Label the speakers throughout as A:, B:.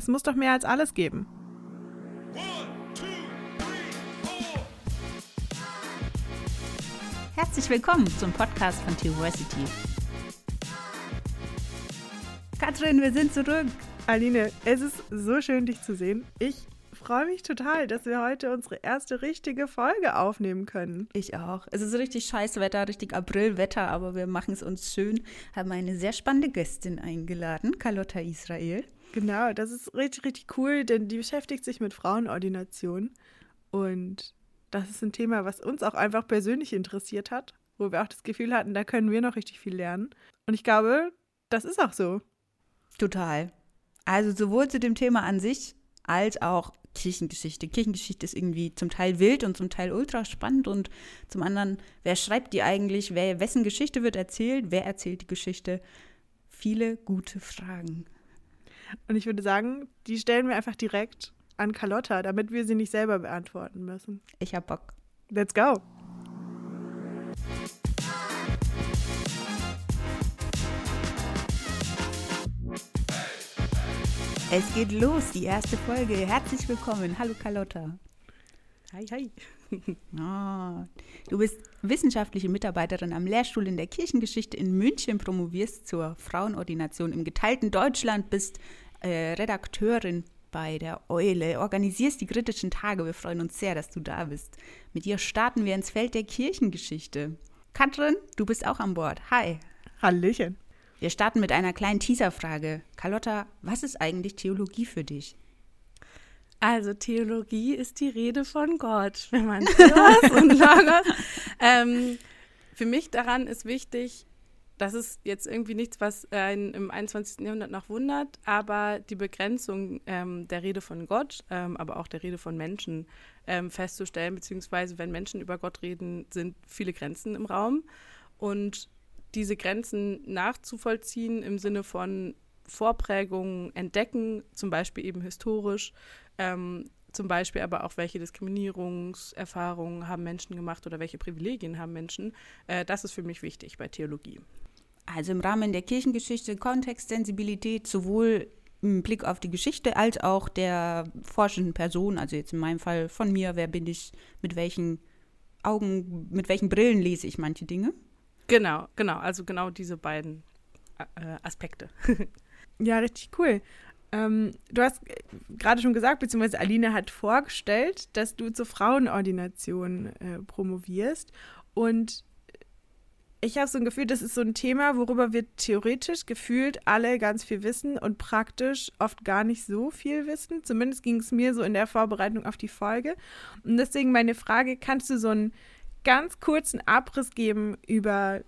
A: Es muss doch mehr als alles geben.
B: Herzlich willkommen zum Podcast von Theoversity. Katrin, wir sind zurück.
A: Aline, es ist so schön, dich zu sehen. Ich freue mich total, dass wir heute unsere erste richtige Folge aufnehmen können.
B: Ich auch. Es ist richtig scheiß Wetter, richtig Aprilwetter, aber wir machen es uns schön. Haben eine sehr spannende Gästin eingeladen, Carlotta Israel.
A: Genau, das ist richtig, richtig cool, denn die beschäftigt sich mit Frauenordination. Und das ist ein Thema, was uns auch einfach persönlich interessiert hat, wo wir auch das Gefühl hatten, da können wir noch richtig viel lernen. Und ich glaube, das ist auch so.
B: Total. Also sowohl zu dem Thema an sich als auch Kirchengeschichte. Kirchengeschichte ist irgendwie zum Teil wild und zum Teil ultra spannend und zum anderen, wer schreibt die eigentlich? Wer, wessen Geschichte wird erzählt? Wer erzählt die Geschichte? Viele gute Fragen.
A: Und ich würde sagen, die stellen wir einfach direkt an Carlotta, damit wir sie nicht selber beantworten müssen.
B: Ich hab Bock.
A: Let's go!
B: Es geht los, die erste Folge. Herzlich willkommen. Hallo Carlotta.
A: Hi, hi.
B: Oh, du bist wissenschaftliche Mitarbeiterin am Lehrstuhl in der Kirchengeschichte in München, promovierst zur Frauenordination im geteilten Deutschland, bist äh, Redakteurin bei der Eule, organisierst die kritischen Tage. Wir freuen uns sehr, dass du da bist. Mit dir starten wir ins Feld der Kirchengeschichte. Katrin, du bist auch an Bord. Hi.
A: Hallöchen.
B: Wir starten mit einer kleinen Teaserfrage. Carlotta, was ist eigentlich Theologie für dich?
C: Also Theologie ist die Rede von Gott, wenn man Theos und Logos. Ähm, für mich daran ist wichtig, das ist jetzt irgendwie nichts, was einen im 21. Jahrhundert noch wundert, aber die Begrenzung ähm, der Rede von Gott, ähm, aber auch der Rede von Menschen ähm, festzustellen, beziehungsweise wenn Menschen über Gott reden, sind viele Grenzen im Raum. Und diese Grenzen nachzuvollziehen im Sinne von Vorprägungen entdecken, zum Beispiel eben historisch, ähm, zum Beispiel aber auch, welche Diskriminierungserfahrungen haben Menschen gemacht oder welche Privilegien haben Menschen. Äh, das ist für mich wichtig bei Theologie.
B: Also im Rahmen der Kirchengeschichte Kontextsensibilität sowohl im Blick auf die Geschichte als auch der forschenden Person, also jetzt in meinem Fall von mir, wer bin ich, mit welchen Augen, mit welchen Brillen lese ich manche Dinge.
C: Genau, genau, also genau diese beiden äh, Aspekte.
A: ja, richtig cool. Ähm, du hast gerade schon gesagt, beziehungsweise Aline hat vorgestellt, dass du zur Frauenordination äh, promovierst. Und ich habe so ein Gefühl, das ist so ein Thema, worüber wir theoretisch gefühlt alle ganz viel wissen und praktisch oft gar nicht so viel wissen. Zumindest ging es mir so in der Vorbereitung auf die Folge. Und deswegen meine Frage, kannst du so einen ganz kurzen Abriss geben über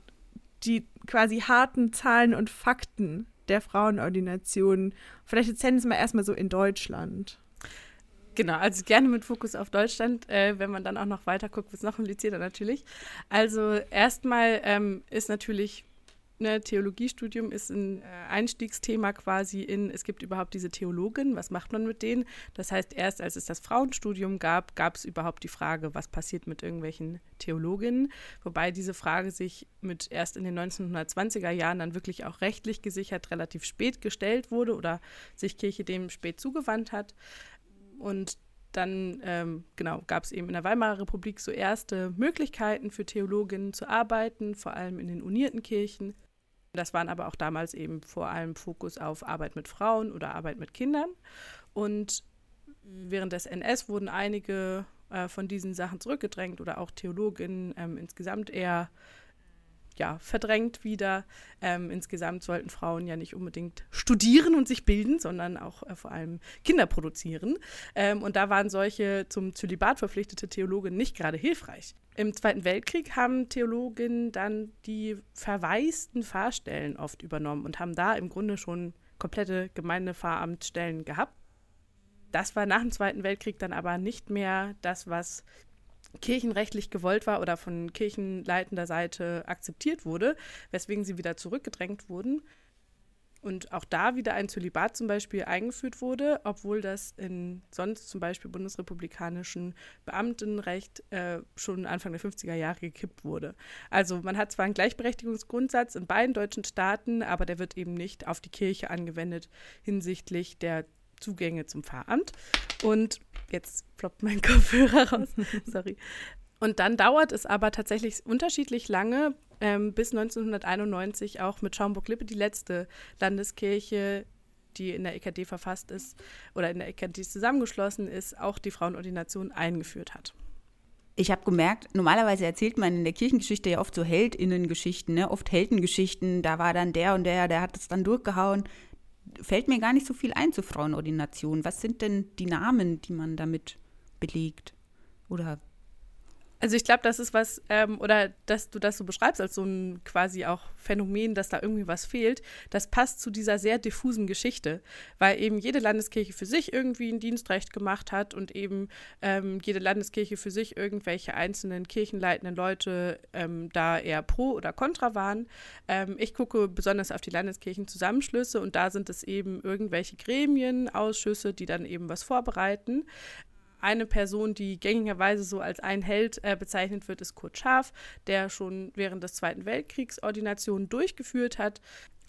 A: die quasi harten Zahlen und Fakten der Frauenordination. Vielleicht erzählen Sie es mal erstmal so in Deutschland.
C: Genau, also gerne mit Fokus auf Deutschland. Äh, wenn man dann auch noch weiter guckt, wird es noch komplizierter natürlich. Also erstmal ähm, ist natürlich ne, Theologiestudium ist ein äh, Einstiegsthema quasi in, es gibt überhaupt diese Theologen, was macht man mit denen? Das heißt, erst als es das Frauenstudium gab, gab es überhaupt die Frage, was passiert mit irgendwelchen Theologinnen, wobei diese Frage sich mit erst in den 1920er Jahren dann wirklich auch rechtlich gesichert relativ spät gestellt wurde oder sich Kirche dem spät zugewandt hat. Und dann ähm, genau, gab es eben in der Weimarer Republik so erste Möglichkeiten für Theologinnen zu arbeiten, vor allem in den unierten Kirchen. Das waren aber auch damals eben vor allem Fokus auf Arbeit mit Frauen oder Arbeit mit Kindern. Und während des NS wurden einige äh, von diesen Sachen zurückgedrängt oder auch Theologinnen ähm, insgesamt eher ja, verdrängt wieder. Ähm, insgesamt sollten Frauen ja nicht unbedingt studieren und sich bilden, sondern auch äh, vor allem Kinder produzieren. Ähm, und da waren solche zum Zölibat verpflichtete Theologen nicht gerade hilfreich. Im Zweiten Weltkrieg haben Theologen dann die verwaisten Pfarrstellen oft übernommen und haben da im Grunde schon komplette Gemeindepfarramtsstellen gehabt. Das war nach dem Zweiten Weltkrieg dann aber nicht mehr das, was kirchenrechtlich gewollt war oder von kirchenleitender Seite akzeptiert wurde, weswegen sie wieder zurückgedrängt wurden. Und auch da wieder ein Zölibat zum Beispiel eingeführt wurde, obwohl das in sonst zum Beispiel bundesrepublikanischen Beamtenrecht äh, schon Anfang der 50er Jahre gekippt wurde. Also man hat zwar einen Gleichberechtigungsgrundsatz in beiden deutschen Staaten, aber der wird eben nicht auf die Kirche angewendet hinsichtlich der Zugänge zum Pfarramt. Und jetzt ploppt mein Kopfhörer raus. Sorry. Und dann dauert es aber tatsächlich unterschiedlich lange, ähm, bis 1991 auch mit Schaumburg-Lippe die letzte Landeskirche, die in der EKD verfasst ist oder in der EKD zusammengeschlossen ist, auch die Frauenordination eingeführt hat.
B: Ich habe gemerkt, normalerweise erzählt man in der Kirchengeschichte ja oft so Heldinnengeschichten, ne? oft Heldengeschichten. Da war dann der und der, der hat es dann durchgehauen. Fällt mir gar nicht so viel ein zur Frauenordination. Was sind denn die Namen, die man damit belegt? Oder
C: also ich glaube, das ist was, ähm, oder dass du das so beschreibst als so ein quasi auch Phänomen, dass da irgendwie was fehlt, das passt zu dieser sehr diffusen Geschichte, weil eben jede Landeskirche für sich irgendwie ein Dienstrecht gemacht hat und eben ähm, jede Landeskirche für sich irgendwelche einzelnen kirchenleitenden Leute ähm, da eher pro oder contra waren. Ähm, ich gucke besonders auf die Landeskirchenzusammenschlüsse und da sind es eben irgendwelche Gremien, Ausschüsse, die dann eben was vorbereiten eine Person, die gängigerweise so als ein Held äh, bezeichnet wird, ist Kurt Scharf, der schon während des Zweiten Weltkriegs Ordinationen durchgeführt hat.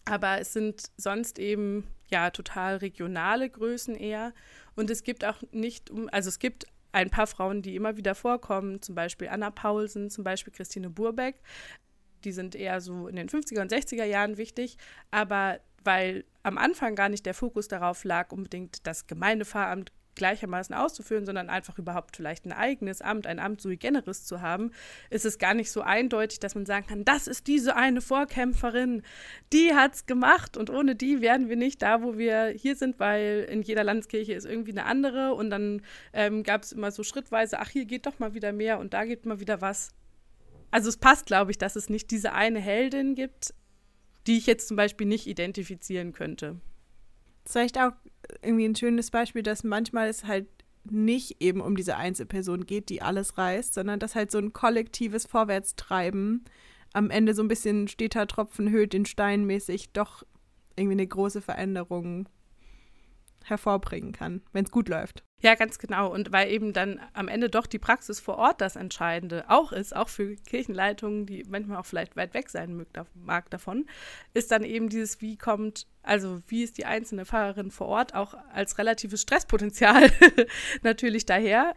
C: Aber es sind sonst eben ja total regionale Größen eher. Und es gibt auch nicht, also es gibt ein paar Frauen, die immer wieder vorkommen, zum Beispiel Anna Paulsen, zum Beispiel Christine Burbeck. Die sind eher so in den 50er und 60er Jahren wichtig, aber weil am Anfang gar nicht der Fokus darauf lag, unbedingt das Gemeindepfarramt gleichermaßen auszuführen, sondern einfach überhaupt vielleicht ein eigenes Amt, ein Amt sui generis zu haben, ist es gar nicht so eindeutig, dass man sagen kann, das ist diese eine Vorkämpferin, die hat es gemacht und ohne die wären wir nicht da, wo wir hier sind, weil in jeder Landeskirche ist irgendwie eine andere und dann ähm, gab es immer so schrittweise, ach, hier geht doch mal wieder mehr und da geht mal wieder was. Also es passt, glaube ich, dass es nicht diese eine Heldin gibt, die ich jetzt zum Beispiel nicht identifizieren könnte.
A: Vielleicht auch irgendwie ein schönes Beispiel, dass manchmal es halt nicht eben um diese Einzelperson geht, die alles reißt, sondern dass halt so ein kollektives Vorwärtstreiben am Ende so ein bisschen steter Tropfen höht den Stein mäßig doch irgendwie eine große Veränderung hervorbringen kann, wenn es gut läuft.
C: Ja, ganz genau. Und weil eben dann am Ende doch die Praxis vor Ort das Entscheidende auch ist, auch für Kirchenleitungen, die manchmal auch vielleicht weit weg sein mag davon, ist dann eben dieses, wie kommt, also wie ist die einzelne Fahrerin vor Ort auch als relatives Stresspotenzial natürlich daher.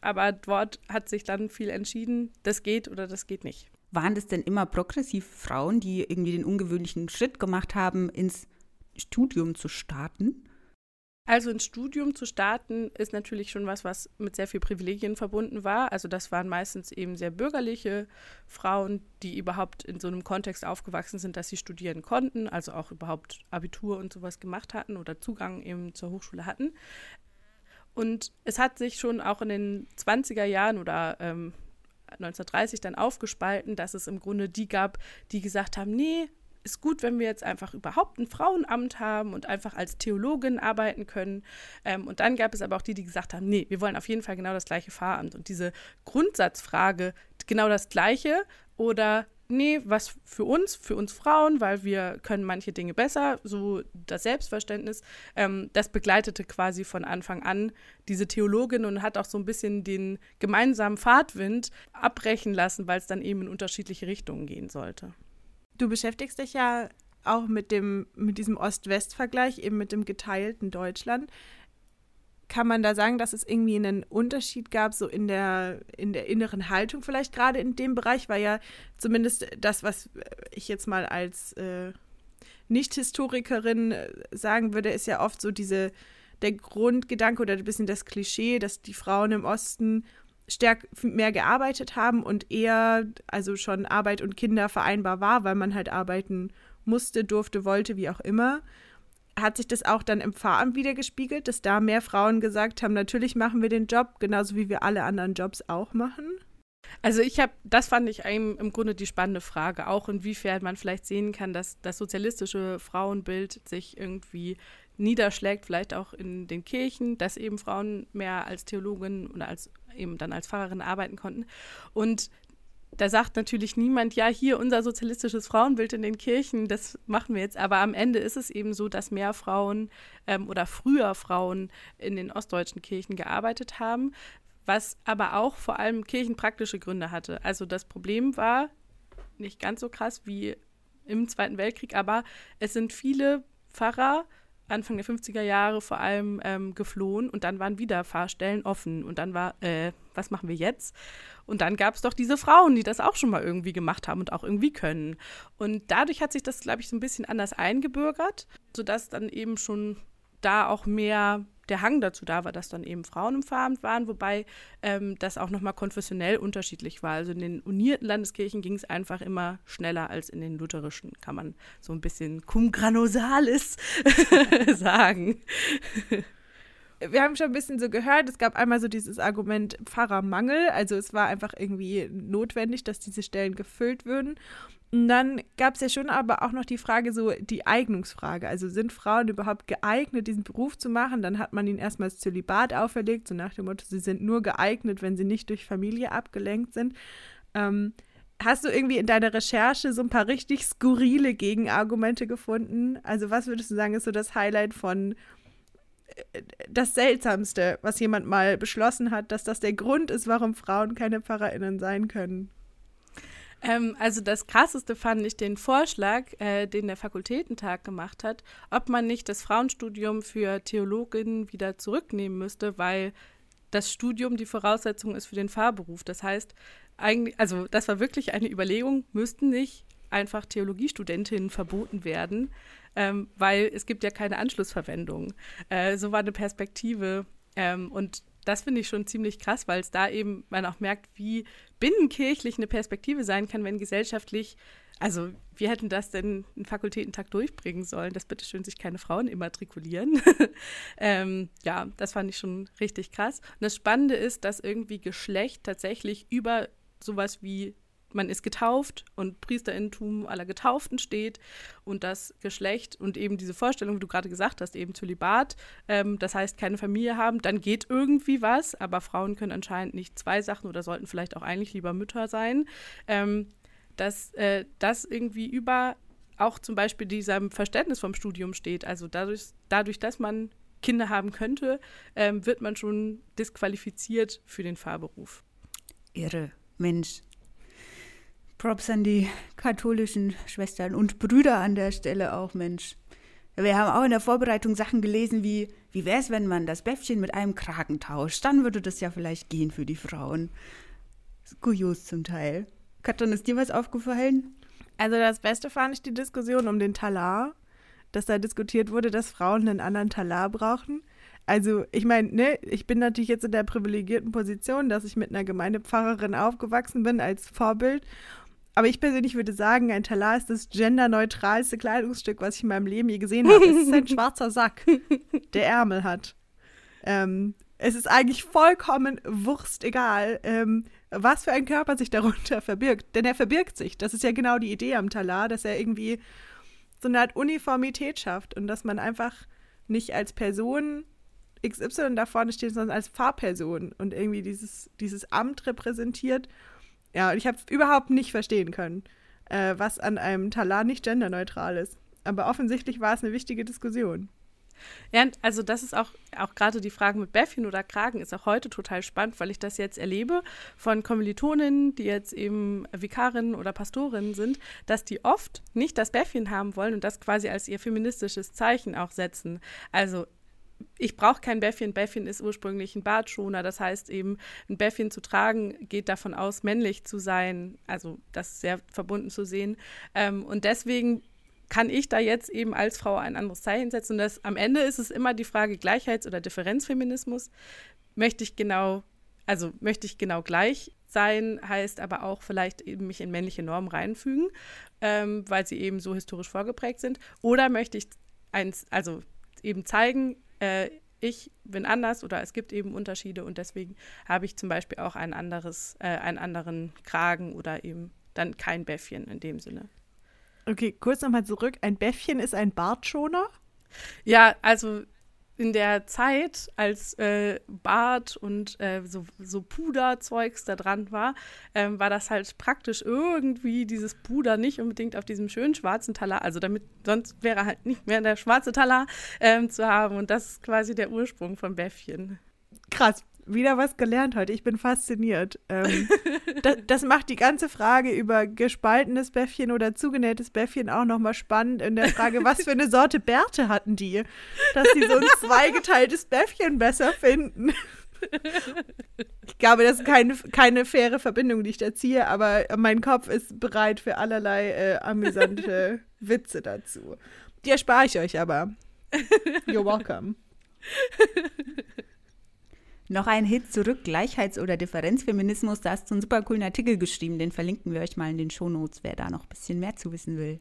C: Aber dort hat sich dann viel entschieden, das geht oder das geht nicht.
B: Waren das denn immer progressive Frauen, die irgendwie den ungewöhnlichen Schritt gemacht haben, ins Studium zu starten?
C: Also ein Studium zu starten ist natürlich schon was, was mit sehr viel Privilegien verbunden war. Also das waren meistens eben sehr bürgerliche Frauen, die überhaupt in so einem Kontext aufgewachsen sind, dass sie studieren konnten, also auch überhaupt Abitur und sowas gemacht hatten oder Zugang eben zur Hochschule hatten. Und es hat sich schon auch in den 20er Jahren oder ähm, 1930 dann aufgespalten, dass es im Grunde die gab, die gesagt haben, nee, ist gut, wenn wir jetzt einfach überhaupt ein Frauenamt haben und einfach als Theologin arbeiten können. Ähm, und dann gab es aber auch die, die gesagt haben, nee, wir wollen auf jeden Fall genau das gleiche Pfarramt. Und diese Grundsatzfrage, genau das gleiche oder nee, was für uns, für uns Frauen, weil wir können manche Dinge besser, so das Selbstverständnis, ähm, das begleitete quasi von Anfang an diese Theologin und hat auch so ein bisschen den gemeinsamen Fahrtwind abbrechen lassen, weil es dann eben in unterschiedliche Richtungen gehen sollte.
A: Du beschäftigst dich ja auch mit dem, mit diesem Ost-West-Vergleich, eben mit dem geteilten Deutschland. Kann man da sagen, dass es irgendwie einen Unterschied gab, so in der, in der inneren Haltung vielleicht gerade in dem Bereich, weil ja zumindest das, was ich jetzt mal als äh, Nicht-Historikerin äh, sagen würde, ist ja oft so diese, der Grundgedanke oder ein bisschen das Klischee, dass die Frauen im Osten stärk mehr gearbeitet haben und eher also schon Arbeit und Kinder vereinbar war, weil man halt arbeiten musste, durfte, wollte, wie auch immer. Hat sich das auch dann im Pfarramt wieder gespiegelt, dass da mehr Frauen gesagt haben, natürlich machen wir den Job, genauso wie wir alle anderen Jobs auch machen?
C: Also ich habe, das fand ich im Grunde die spannende Frage, auch inwiefern man vielleicht sehen kann, dass das sozialistische Frauenbild sich irgendwie niederschlägt, vielleicht auch in den Kirchen, dass eben Frauen mehr als Theologin oder als eben dann als Pfarrerin arbeiten konnten. Und da sagt natürlich niemand, ja, hier unser sozialistisches Frauenbild in den Kirchen, das machen wir jetzt. Aber am Ende ist es eben so, dass mehr Frauen ähm, oder früher Frauen in den ostdeutschen Kirchen gearbeitet haben, was aber auch vor allem kirchenpraktische Gründe hatte. Also das Problem war nicht ganz so krass wie im Zweiten Weltkrieg, aber es sind viele Pfarrer Anfang der 50er Jahre vor allem ähm, geflohen und dann waren wieder Fahrstellen offen. Und dann war, äh, was machen wir jetzt? Und dann gab es doch diese Frauen, die das auch schon mal irgendwie gemacht haben und auch irgendwie können. Und dadurch hat sich das, glaube ich, so ein bisschen anders eingebürgert, sodass dann eben schon da auch mehr der Hang dazu da war, dass dann eben Frauen im Pfarramt waren, wobei ähm, das auch nochmal konfessionell unterschiedlich war. Also in den unierten Landeskirchen ging es einfach immer schneller als in den lutherischen, kann man so ein bisschen cum granosalis sagen.
A: Wir haben schon ein bisschen so gehört, es gab einmal so dieses Argument Pfarrermangel, also es war einfach irgendwie notwendig, dass diese Stellen gefüllt würden. Und dann gab es ja schon aber auch noch die Frage, so die Eignungsfrage. Also sind Frauen überhaupt geeignet, diesen Beruf zu machen? Dann hat man ihnen erstmal das Zölibat auferlegt, so nach dem Motto, sie sind nur geeignet, wenn sie nicht durch Familie abgelenkt sind. Ähm, hast du irgendwie in deiner Recherche so ein paar richtig skurrile Gegenargumente gefunden? Also was würdest du sagen, ist so das Highlight von das Seltsamste, was jemand mal beschlossen hat, dass das der Grund ist, warum Frauen keine PfarrerInnen sein können?
C: Ähm, also das Krasseste fand ich den Vorschlag, äh, den der Fakultätentag gemacht hat, ob man nicht das Frauenstudium für Theologinnen wieder zurücknehmen müsste, weil das Studium die Voraussetzung ist für den Fahrberuf. Das heißt, eigentlich, also das war wirklich eine Überlegung, müssten nicht einfach Theologiestudentinnen verboten werden, ähm, weil es gibt ja keine Anschlussverwendung. Äh, so war eine Perspektive. Ähm, und das finde ich schon ziemlich krass, weil es da eben man auch merkt, wie binnenkirchlich eine Perspektive sein kann, wenn gesellschaftlich, also wir hätten das denn einen Fakultätentag durchbringen sollen, dass bitteschön sich keine Frauen immatrikulieren. ähm, ja, das fand ich schon richtig krass. Und das Spannende ist, dass irgendwie Geschlecht tatsächlich über sowas wie man ist getauft und Priesterinnentum aller Getauften steht und das Geschlecht und eben diese Vorstellung, wie du gerade gesagt hast, eben Zölibat, ähm, das heißt keine Familie haben, dann geht irgendwie was, aber Frauen können anscheinend nicht zwei Sachen oder sollten vielleicht auch eigentlich lieber Mütter sein, ähm, dass äh, das irgendwie über auch zum Beispiel diesem Verständnis vom Studium steht. Also dadurch, dadurch dass man Kinder haben könnte, ähm, wird man schon disqualifiziert für den Fahrberuf.
B: Irre. Mensch, Props an die katholischen Schwestern und Brüder an der Stelle auch, Mensch. Wir haben auch in der Vorbereitung Sachen gelesen wie, wie wäre es, wenn man das Bäffchen mit einem Kragen tauscht? Dann würde das ja vielleicht gehen für die Frauen. Kurios zum Teil. Katrin, ist dir was aufgefallen?
A: Also das Beste fand ich die Diskussion um den Talar, dass da diskutiert wurde, dass Frauen einen anderen Talar brauchen. Also ich meine, ne, ich bin natürlich jetzt in der privilegierten Position, dass ich mit einer Gemeindepfarrerin aufgewachsen bin als Vorbild aber ich persönlich würde sagen, ein Talar ist das genderneutralste Kleidungsstück, was ich in meinem Leben je gesehen habe. Es ist ein schwarzer Sack, der Ärmel hat. Ähm, es ist eigentlich vollkommen wurstegal, ähm, was für ein Körper sich darunter verbirgt. Denn er verbirgt sich. Das ist ja genau die Idee am Talar, dass er irgendwie so eine Art Uniformität schafft und dass man einfach nicht als Person XY da vorne steht, sondern als Fahrperson und irgendwie dieses, dieses Amt repräsentiert ja, und ich habe überhaupt nicht verstehen können, äh, was an einem Talar nicht genderneutral ist. Aber offensichtlich war es eine wichtige Diskussion.
C: Ja, also das ist auch, auch gerade die Frage mit Bäffchen oder Kragen ist auch heute total spannend, weil ich das jetzt erlebe von Kommilitoninnen, die jetzt eben Vikarinnen oder Pastorinnen sind, dass die oft nicht das Bäffchen haben wollen und das quasi als ihr feministisches Zeichen auch setzen. Also ich brauche kein Bäffchen. Bäffchen ist ursprünglich ein Bartschoner. Das heißt eben, ein Bäffchen zu tragen geht davon aus, männlich zu sein. Also das sehr verbunden zu sehen. Ähm, und deswegen kann ich da jetzt eben als Frau ein anderes Zeichen setzen. Und das, am Ende ist es immer die Frage Gleichheits- oder Differenzfeminismus. Möchte ich genau, also möchte ich genau gleich sein, heißt aber auch vielleicht eben mich in männliche Normen reinfügen, ähm, weil sie eben so historisch vorgeprägt sind. Oder möchte ich eins, also eben zeigen, äh, ich bin anders oder es gibt eben Unterschiede und deswegen habe ich zum Beispiel auch ein anderes, äh, einen anderen Kragen oder eben dann kein Bäffchen in dem Sinne.
A: Okay, kurz nochmal zurück. Ein Bäffchen ist ein Bartschoner?
C: Ja, also in der Zeit, als äh, Bart und äh, so, so Puderzeugs da dran war, ähm, war das halt praktisch irgendwie dieses Puder nicht unbedingt auf diesem schönen schwarzen Talar, also damit sonst wäre halt nicht mehr der schwarze Talar ähm, zu haben. Und das ist quasi der Ursprung von Bäffchen.
A: krass. Wieder was gelernt heute. Ich bin fasziniert. Ähm, das, das, macht die ganze Frage über gespaltenes Bäffchen oder zugenähtes Bäffchen auch nochmal spannend in der Frage, was für eine Sorte Bärte hatten die, dass sie so ein zweigeteiltes Bäffchen besser finden. Ich glaube, das ist keine, keine faire Verbindung, die ich da ziehe, aber mein Kopf ist bereit für allerlei äh, amüsante Witze dazu. Die erspare ich euch aber. You're welcome.
B: Noch ein Hit zurück, Gleichheits- oder Differenzfeminismus. Da hast du einen super coolen Artikel geschrieben, den verlinken wir euch mal in den Shownotes, wer da noch ein bisschen mehr zu wissen will.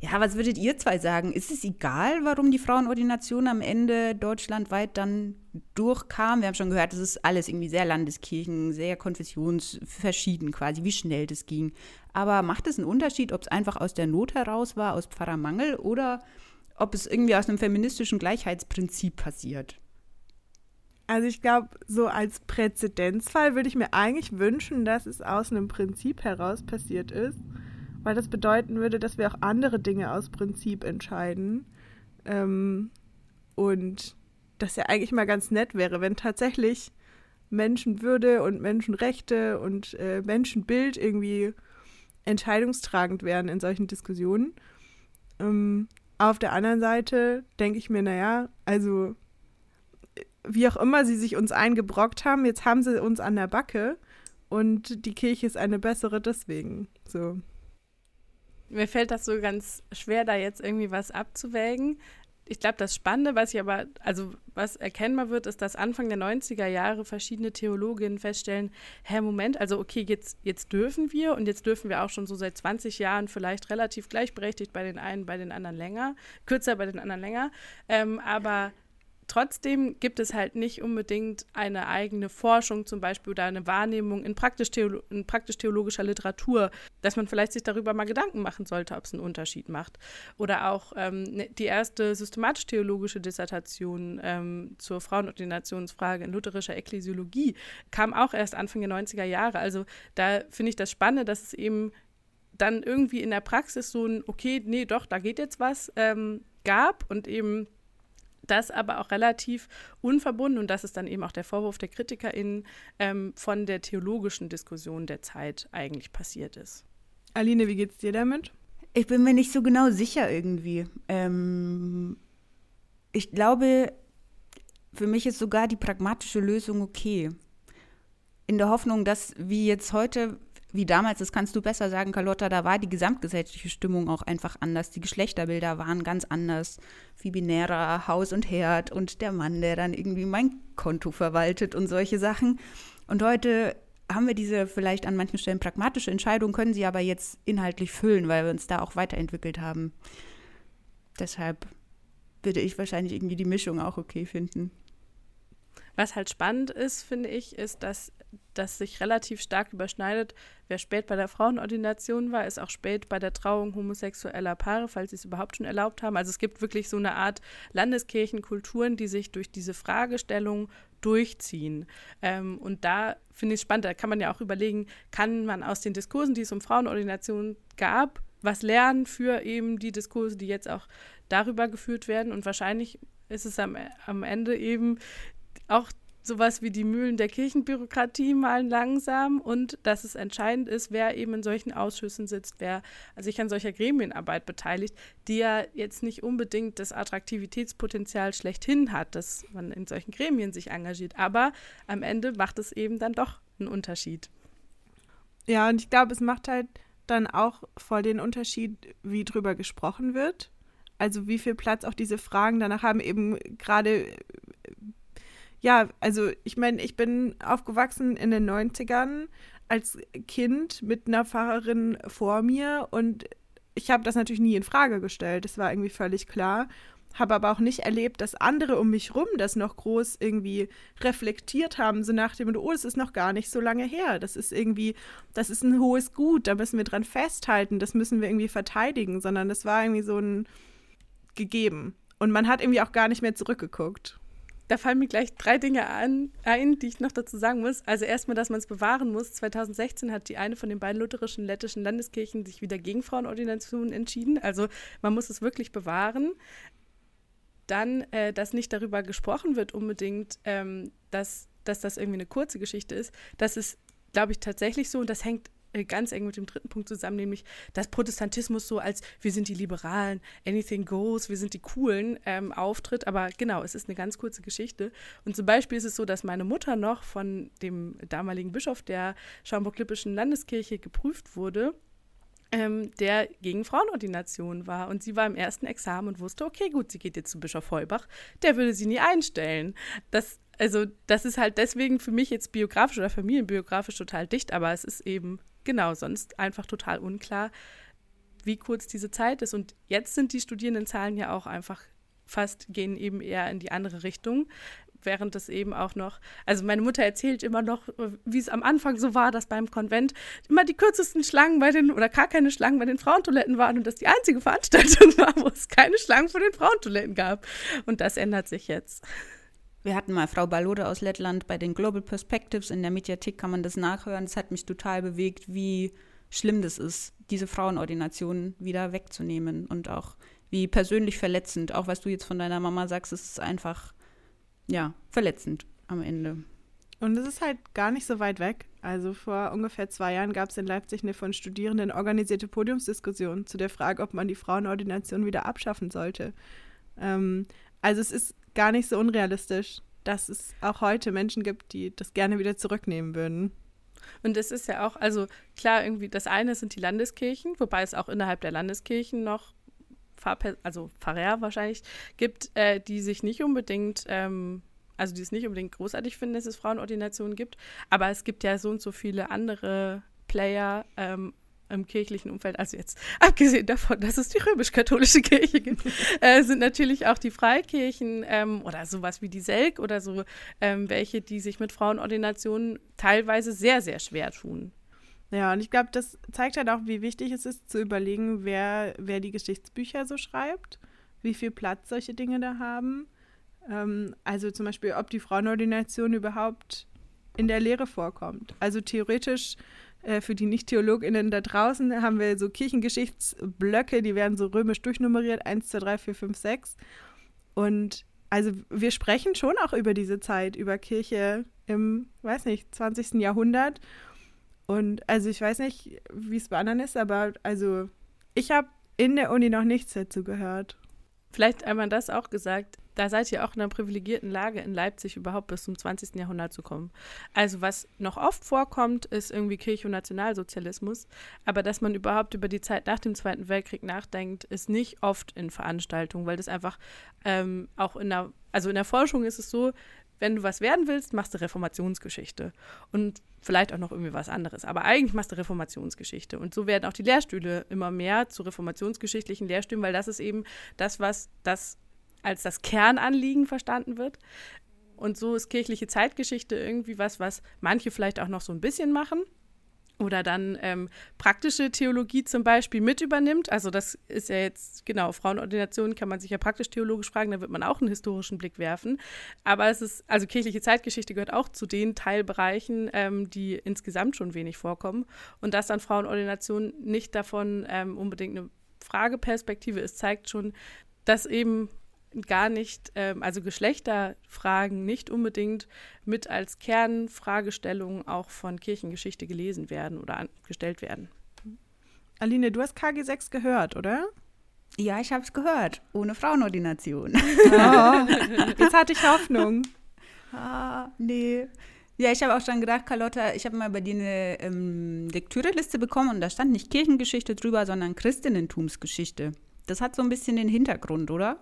B: Ja, was würdet ihr zwei sagen? Ist es egal, warum die Frauenordination am Ende deutschlandweit dann durchkam? Wir haben schon gehört, das ist alles irgendwie sehr Landeskirchen, sehr konfessionsverschieden quasi, wie schnell das ging. Aber macht es einen Unterschied, ob es einfach aus der Not heraus war, aus Pfarrermangel oder ob es irgendwie aus einem feministischen Gleichheitsprinzip passiert?
A: Also ich glaube, so als Präzedenzfall würde ich mir eigentlich wünschen, dass es aus einem Prinzip heraus passiert ist, weil das bedeuten würde, dass wir auch andere Dinge aus Prinzip entscheiden. Ähm, und das ja eigentlich mal ganz nett wäre, wenn tatsächlich Menschenwürde und Menschenrechte und äh, Menschenbild irgendwie entscheidungstragend wären in solchen Diskussionen. Ähm, auf der anderen Seite denke ich mir, naja, also wie auch immer sie sich uns eingebrockt haben, jetzt haben sie uns an der Backe und die Kirche ist eine bessere deswegen. So.
C: Mir fällt das so ganz schwer, da jetzt irgendwie was abzuwägen. Ich glaube, das Spannende, was ich aber, also was erkennbar wird, ist, dass Anfang der 90er Jahre verschiedene Theologinnen feststellen, Herr, Moment, also okay, jetzt, jetzt dürfen wir und jetzt dürfen wir auch schon so seit 20 Jahren vielleicht relativ gleichberechtigt bei den einen, bei den anderen länger, kürzer bei den anderen länger, ähm, aber Trotzdem gibt es halt nicht unbedingt eine eigene Forschung zum Beispiel oder eine Wahrnehmung in praktisch-theologischer praktisch Literatur, dass man vielleicht sich darüber mal Gedanken machen sollte, ob es einen Unterschied macht. Oder auch ähm, ne, die erste systematisch-theologische Dissertation ähm, zur Frauenordinationsfrage in lutherischer Ekklesiologie kam auch erst Anfang der 90er Jahre. Also da finde ich das Spannende, dass es eben dann irgendwie in der Praxis so ein, okay, nee, doch, da geht jetzt was, ähm, gab und eben das aber auch relativ unverbunden, und das ist dann eben auch der Vorwurf der KritikerInnen, ähm, von der theologischen Diskussion der Zeit eigentlich passiert ist.
A: Aline, wie geht's dir damit?
B: Ich bin mir nicht so genau sicher irgendwie. Ähm, ich glaube, für mich ist sogar die pragmatische Lösung okay. In der Hoffnung, dass wie jetzt heute wie damals, das kannst du besser sagen, Carlotta, da war die gesamtgesellschaftliche Stimmung auch einfach anders. Die Geschlechterbilder waren ganz anders. Viel binärer, Haus und Herd und der Mann, der dann irgendwie mein Konto verwaltet und solche Sachen. Und heute haben wir diese vielleicht an manchen Stellen pragmatische Entscheidung, können sie aber jetzt inhaltlich füllen, weil wir uns da auch weiterentwickelt haben. Deshalb würde ich wahrscheinlich irgendwie die Mischung auch okay finden.
C: Was halt spannend ist, finde ich, ist, dass das sich relativ stark überschneidet. Wer spät bei der Frauenordination war, ist auch spät bei der Trauung homosexueller Paare, falls sie es überhaupt schon erlaubt haben. Also es gibt wirklich so eine Art Landeskirchenkulturen, die sich durch diese Fragestellung durchziehen. Ähm, und da finde ich es spannend, da kann man ja auch überlegen, kann man aus den Diskursen, die es um Frauenordination gab, was lernen für eben die Diskurse, die jetzt auch darüber geführt werden. Und wahrscheinlich ist es am, am Ende eben auch sowas wie die Mühlen der Kirchenbürokratie malen langsam und dass es entscheidend ist, wer eben in solchen Ausschüssen sitzt, wer sich an solcher Gremienarbeit beteiligt, die ja jetzt nicht unbedingt das Attraktivitätspotenzial schlechthin hat, dass man in solchen Gremien sich engagiert. Aber am Ende macht es eben dann doch einen Unterschied.
A: Ja, und ich glaube, es macht halt dann auch voll den Unterschied, wie drüber gesprochen wird. Also wie viel Platz auch diese Fragen danach haben, eben gerade ja, also ich meine, ich bin aufgewachsen in den 90ern als Kind mit einer Pfarrerin vor mir und ich habe das natürlich nie in Frage gestellt. Das war irgendwie völlig klar. Habe aber auch nicht erlebt, dass andere um mich rum das noch groß irgendwie reflektiert haben, so nach dem, oh, es ist noch gar nicht so lange her. Das ist irgendwie, das ist ein hohes Gut, da müssen wir dran festhalten, das müssen wir irgendwie verteidigen, sondern das war irgendwie so ein gegeben. Und man hat irgendwie auch gar nicht mehr zurückgeguckt
C: da fallen mir gleich drei Dinge an, ein, die ich noch dazu sagen muss. Also erstmal, dass man es bewahren muss. 2016 hat die eine von den beiden lutherischen lettischen Landeskirchen sich wieder gegen Frauenordinationen entschieden. Also man muss es wirklich bewahren. Dann, äh, dass nicht darüber gesprochen wird unbedingt, ähm, dass dass das irgendwie eine kurze Geschichte ist, das ist, glaube ich, tatsächlich so und das hängt ganz eng mit dem dritten Punkt zusammen, nämlich dass Protestantismus so als wir sind die Liberalen, anything goes, wir sind die Coolen ähm, auftritt. Aber genau, es ist eine ganz kurze Geschichte. Und zum Beispiel ist es so, dass meine Mutter noch von dem damaligen Bischof der Schaumburg-Lippischen Landeskirche geprüft wurde ähm, der gegen Frauenordination war. Und sie war im ersten Examen und wusste, okay, gut, sie geht jetzt zu Bischof Heubach, der würde sie nie einstellen. Das, also, das ist halt deswegen für mich jetzt biografisch oder familienbiografisch total dicht, aber es ist eben genau sonst einfach total unklar, wie kurz diese Zeit ist. Und jetzt sind die Studierendenzahlen ja auch einfach fast, gehen eben eher in die andere Richtung während das eben auch noch, also meine Mutter erzählt immer noch, wie es am Anfang so war, dass beim Konvent immer die kürzesten Schlangen bei den, oder gar keine Schlangen bei den Frauentoiletten waren und das die einzige Veranstaltung war, wo es keine Schlangen vor den Frauentoiletten gab. Und das ändert sich jetzt.
B: Wir hatten mal Frau Balode aus Lettland bei den Global Perspectives. In der Mediathek kann man das nachhören. Es hat mich total bewegt, wie schlimm das ist, diese Frauenordination wieder wegzunehmen und auch wie persönlich verletzend. Auch was du jetzt von deiner Mama sagst, ist einfach ja, verletzend am Ende.
A: Und es ist halt gar nicht so weit weg. Also vor ungefähr zwei Jahren gab es in Leipzig eine von Studierenden organisierte Podiumsdiskussion zu der Frage, ob man die Frauenordination wieder abschaffen sollte. Ähm, also es ist gar nicht so unrealistisch, dass es auch heute Menschen gibt, die das gerne wieder zurücknehmen würden.
C: Und es ist ja auch, also klar, irgendwie das eine sind die Landeskirchen, wobei es auch innerhalb der Landeskirchen noch Fahrper also Pfarrer wahrscheinlich gibt, äh, die sich nicht unbedingt, ähm, also die es nicht unbedingt großartig finden, dass es Frauenordinationen gibt. Aber es gibt ja so und so viele andere Player ähm, im kirchlichen Umfeld, also jetzt abgesehen davon, dass es die römisch-katholische Kirche gibt, äh, sind natürlich auch die Freikirchen ähm, oder sowas wie die Selk oder so, ähm, welche, die sich mit Frauenordinationen teilweise sehr, sehr schwer tun.
A: Ja, und ich glaube, das zeigt halt auch, wie wichtig es ist, zu überlegen, wer, wer die Geschichtsbücher so schreibt, wie viel Platz solche Dinge da haben. Ähm, also zum Beispiel, ob die Frauenordination überhaupt in der Lehre vorkommt. Also theoretisch äh, für die Nicht-TheologInnen da draußen haben wir so Kirchengeschichtsblöcke, die werden so römisch durchnummeriert, 1, 2, 3, 4, 5, 6. Und also wir sprechen schon auch über diese Zeit, über Kirche im, weiß nicht, 20. Jahrhundert. Und also ich weiß nicht, wie es bei anderen ist, aber also ich habe in der Uni noch nichts dazu gehört.
C: Vielleicht einmal das auch gesagt, da seid ihr auch in einer privilegierten Lage, in Leipzig überhaupt bis zum 20. Jahrhundert zu kommen. Also was noch oft vorkommt, ist irgendwie Kirche- und Nationalsozialismus. Aber dass man überhaupt über die Zeit nach dem Zweiten Weltkrieg nachdenkt, ist nicht oft in Veranstaltungen, weil das einfach ähm, auch in der, also in der Forschung ist es so, wenn du was werden willst, machst du Reformationsgeschichte. Und vielleicht auch noch irgendwie was anderes. Aber eigentlich machst du Reformationsgeschichte. Und so werden auch die Lehrstühle immer mehr zu reformationsgeschichtlichen Lehrstühlen, weil das ist eben das, was das als das Kernanliegen verstanden wird. Und so ist kirchliche Zeitgeschichte irgendwie was, was manche vielleicht auch noch so ein bisschen machen oder dann ähm, praktische Theologie zum Beispiel mit übernimmt. Also das ist ja jetzt, genau, Frauenordination kann man sich ja praktisch theologisch fragen, da wird man auch einen historischen Blick werfen. Aber es ist, also kirchliche Zeitgeschichte gehört auch zu den Teilbereichen, ähm, die insgesamt schon wenig vorkommen. Und dass dann Frauenordination nicht davon ähm, unbedingt eine Frageperspektive ist, zeigt schon, dass eben gar nicht, ähm, also Geschlechterfragen nicht unbedingt mit als Kernfragestellung auch von Kirchengeschichte gelesen werden oder gestellt werden.
A: Aline, du hast KG 6 gehört, oder?
B: Ja, ich habe es gehört. Ohne Frauenordination.
A: Oh, jetzt hatte ich Hoffnung.
B: ah, nee. Ja, ich habe auch schon gedacht, Carlotta, ich habe mal bei dir eine ähm, Lektüreliste bekommen und da stand nicht Kirchengeschichte drüber, sondern Christinnentumsgeschichte. Das hat so ein bisschen den Hintergrund, oder?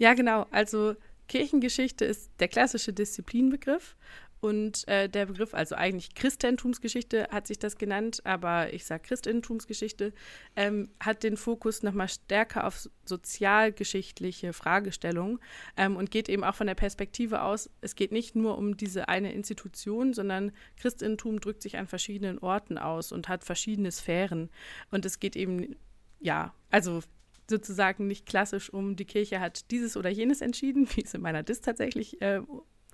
C: Ja, genau. Also Kirchengeschichte ist der klassische Disziplinbegriff und äh, der Begriff, also eigentlich Christentumsgeschichte hat sich das genannt, aber ich sage Christentumsgeschichte, ähm, hat den Fokus nochmal stärker auf sozialgeschichtliche Fragestellungen ähm, und geht eben auch von der Perspektive aus, es geht nicht nur um diese eine Institution, sondern Christentum drückt sich an verschiedenen Orten aus und hat verschiedene Sphären. Und es geht eben, ja, also sozusagen nicht klassisch um, die Kirche hat dieses oder jenes entschieden, wie es in meiner Dis tatsächlich äh,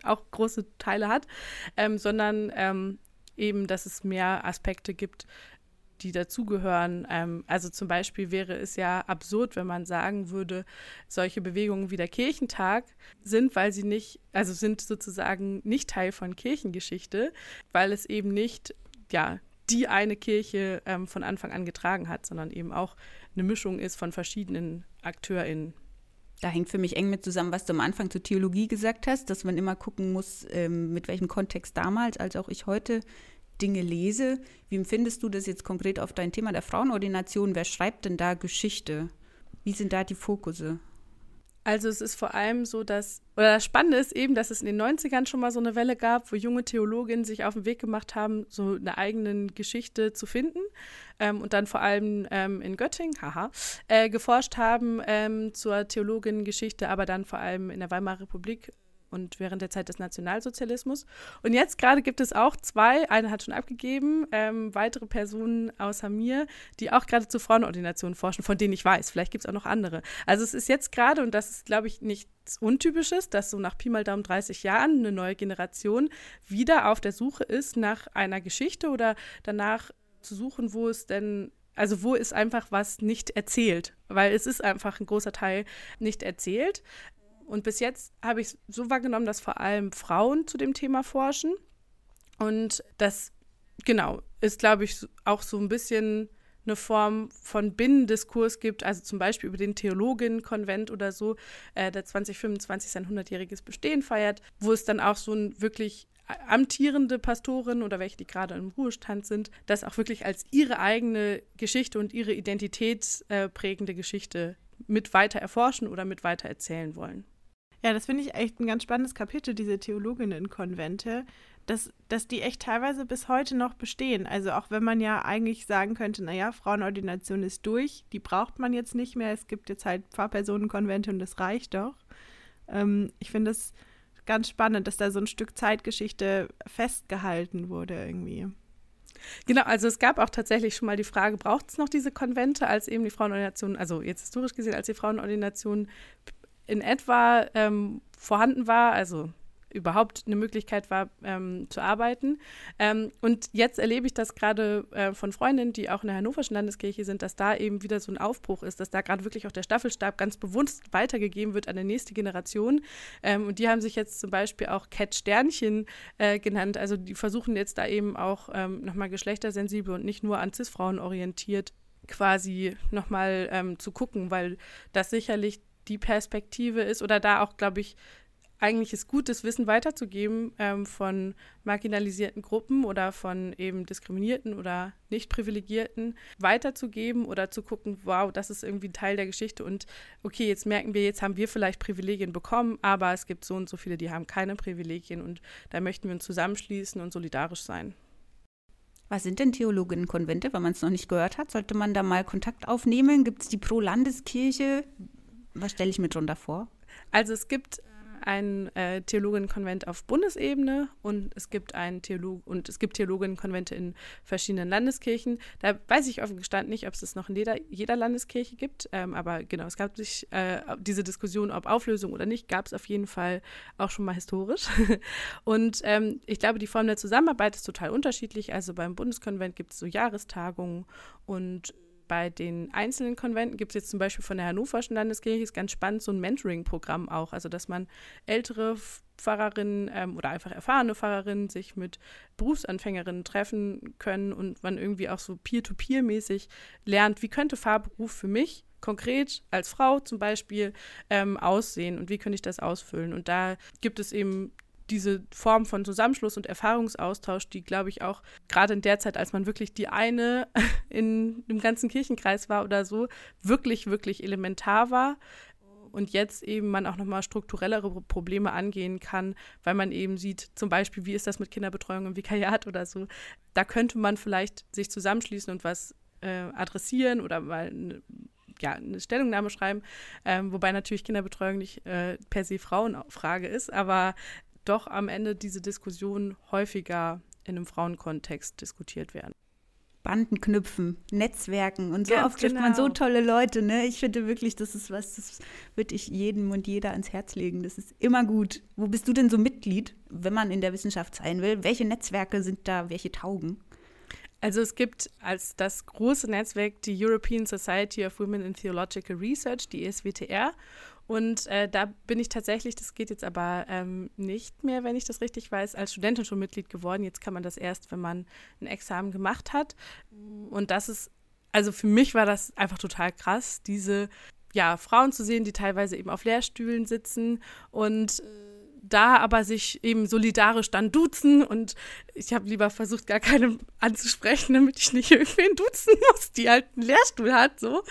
C: auch große Teile hat, ähm, sondern ähm, eben, dass es mehr Aspekte gibt, die dazugehören. Ähm, also zum Beispiel wäre es ja absurd, wenn man sagen würde, solche Bewegungen wie der Kirchentag sind, weil sie nicht, also sind sozusagen nicht Teil von Kirchengeschichte, weil es eben nicht, ja, die eine Kirche ähm, von Anfang an getragen hat, sondern eben auch eine Mischung ist von verschiedenen AkteurInnen.
B: Da hängt für mich eng mit zusammen, was du am Anfang zur Theologie gesagt hast, dass man immer gucken muss, ähm, mit welchem Kontext damals, als auch ich heute Dinge lese. Wie empfindest du das jetzt konkret auf dein Thema der Frauenordination? Wer schreibt denn da Geschichte? Wie sind da die Fokusse?
C: Also es ist vor allem so, dass, oder das Spannende ist eben, dass es in den 90ern schon mal so eine Welle gab, wo junge Theologinnen sich auf den Weg gemacht haben, so eine eigene Geschichte zu finden ähm, und dann vor allem ähm, in Göttingen, haha, äh, geforscht haben ähm, zur Theologinnengeschichte, aber dann vor allem in der Weimarer Republik und während der Zeit des Nationalsozialismus. Und jetzt gerade gibt es auch zwei, eine hat schon abgegeben, ähm, weitere Personen außer mir, die auch gerade zur Frauenordination forschen, von denen ich weiß. Vielleicht gibt es auch noch andere. Also es ist jetzt gerade, und das ist, glaube ich, nichts Untypisches, dass so nach Pi mal Daumen 30 Jahren eine neue Generation wieder auf der Suche ist nach einer Geschichte oder danach zu suchen, wo es denn also wo ist einfach was nicht erzählt, weil es ist einfach ein großer Teil nicht erzählt. Und bis jetzt habe ich so wahrgenommen, dass vor allem Frauen zu dem Thema forschen. Und das, genau, ist, glaube ich, auch so ein bisschen eine Form von Binnendiskurs gibt, also zum Beispiel über den Theologinnenkonvent oder so, äh, der 2025 sein 100-jähriges Bestehen feiert, wo es dann auch so ein wirklich amtierende Pastorin oder welche, die gerade im Ruhestand sind, das auch wirklich als ihre eigene Geschichte und ihre identitätsprägende äh, Geschichte mit weiter erforschen oder mit weiter erzählen wollen.
A: Ja, das finde ich echt ein ganz spannendes Kapitel, diese Theologinnen-Konvente, dass, dass die echt teilweise bis heute noch bestehen. Also auch wenn man ja eigentlich sagen könnte, naja, Frauenordination ist durch, die braucht man jetzt nicht mehr, es gibt jetzt halt Pfarrpersonenkonvente und das reicht doch. Ähm, ich finde es ganz spannend, dass da so ein Stück Zeitgeschichte festgehalten wurde irgendwie.
C: Genau, also es gab auch tatsächlich schon mal die Frage, braucht es noch diese Konvente, als eben die Frauenordination, also jetzt historisch gesehen, als die Frauenordination in etwa ähm, vorhanden war, also überhaupt eine Möglichkeit war, ähm, zu arbeiten. Ähm, und jetzt erlebe ich das gerade äh, von Freundinnen, die auch in der Hannoverschen Landeskirche sind, dass da eben wieder so ein Aufbruch ist, dass da gerade wirklich auch der Staffelstab ganz bewusst weitergegeben wird an die nächste Generation. Ähm, und die haben sich jetzt zum Beispiel auch Cat Sternchen äh, genannt. Also die versuchen jetzt da eben auch ähm, nochmal geschlechtersensibel und nicht nur an Cis-Frauen orientiert quasi nochmal ähm, zu gucken, weil das sicherlich die Perspektive ist oder da auch, glaube ich, eigentlich ist gut, das Wissen weiterzugeben ähm, von marginalisierten Gruppen oder von eben diskriminierten oder nicht privilegierten weiterzugeben oder zu gucken, wow, das ist irgendwie ein Teil der Geschichte und okay, jetzt merken wir, jetzt haben wir vielleicht Privilegien bekommen, aber es gibt so und so viele, die haben keine Privilegien und da möchten wir uns zusammenschließen und solidarisch sein.
B: Was sind denn Theologinnenkonvente, wenn man es noch nicht gehört hat? Sollte man da mal Kontakt aufnehmen? Gibt es die Pro-Landeskirche? Was stelle ich mir drunter vor?
C: Also es gibt ein äh, Theologinnenkonvent auf Bundesebene und es gibt einen Theolog und es gibt Theologinnenkonvente in verschiedenen Landeskirchen. Da weiß ich offen gestanden nicht, ob es das noch in jeder, jeder Landeskirche gibt, ähm, aber genau, es gab sich äh, diese Diskussion, ob Auflösung oder nicht, gab es auf jeden Fall auch schon mal historisch. und ähm, ich glaube, die Form der Zusammenarbeit ist total unterschiedlich. Also beim Bundeskonvent gibt es so Jahrestagungen und bei den einzelnen Konventen gibt es jetzt zum Beispiel von der Hannoverschen Landeskirche, ist ganz spannend, so ein Mentoring-Programm auch. Also, dass man ältere Pfarrerinnen ähm, oder einfach erfahrene Pfarrerinnen sich mit Berufsanfängerinnen treffen können und man irgendwie auch so peer-to-peer-mäßig lernt, wie könnte Fahrberuf für mich konkret als Frau zum Beispiel ähm, aussehen und wie könnte ich das ausfüllen. Und da gibt es eben diese Form von Zusammenschluss und Erfahrungsaustausch, die, glaube ich, auch gerade in der Zeit, als man wirklich die eine in dem ganzen Kirchenkreis war oder so, wirklich, wirklich elementar war. Und jetzt eben man auch nochmal strukturellere Probleme angehen kann, weil man eben sieht, zum Beispiel, wie ist das mit Kinderbetreuung im Vikariat oder so. Da könnte man vielleicht sich zusammenschließen und was äh, adressieren oder mal eine, ja, eine Stellungnahme schreiben, ähm, wobei natürlich Kinderbetreuung nicht äh, per se Frauenfrage ist, aber doch am Ende diese Diskussionen häufiger in einem Frauenkontext diskutiert werden.
B: Banden knüpfen, Netzwerken und so Ganz oft trifft genau. man so genau. tolle Leute. Ne? Ich finde wirklich, das ist was, das würde ich jedem und jeder ans Herz legen. Das ist immer gut. Wo bist du denn so Mitglied, wenn man in der Wissenschaft sein will? Welche Netzwerke sind da, welche taugen?
C: Also es gibt als das große Netzwerk die European Society of Women in Theological Research, die ESWTR. Und äh, da bin ich tatsächlich, das geht jetzt aber ähm, nicht mehr, wenn ich das richtig weiß, als Studentin schon Mitglied geworden. Jetzt kann man das erst, wenn man ein Examen gemacht hat. Und das ist, also für mich war das einfach total krass, diese ja, Frauen zu sehen, die teilweise eben auf Lehrstühlen sitzen und äh, da aber sich eben solidarisch dann duzen und ich habe lieber versucht, gar keine anzusprechen, damit ich nicht irgendwen duzen muss, die halt einen Lehrstuhl hat, so.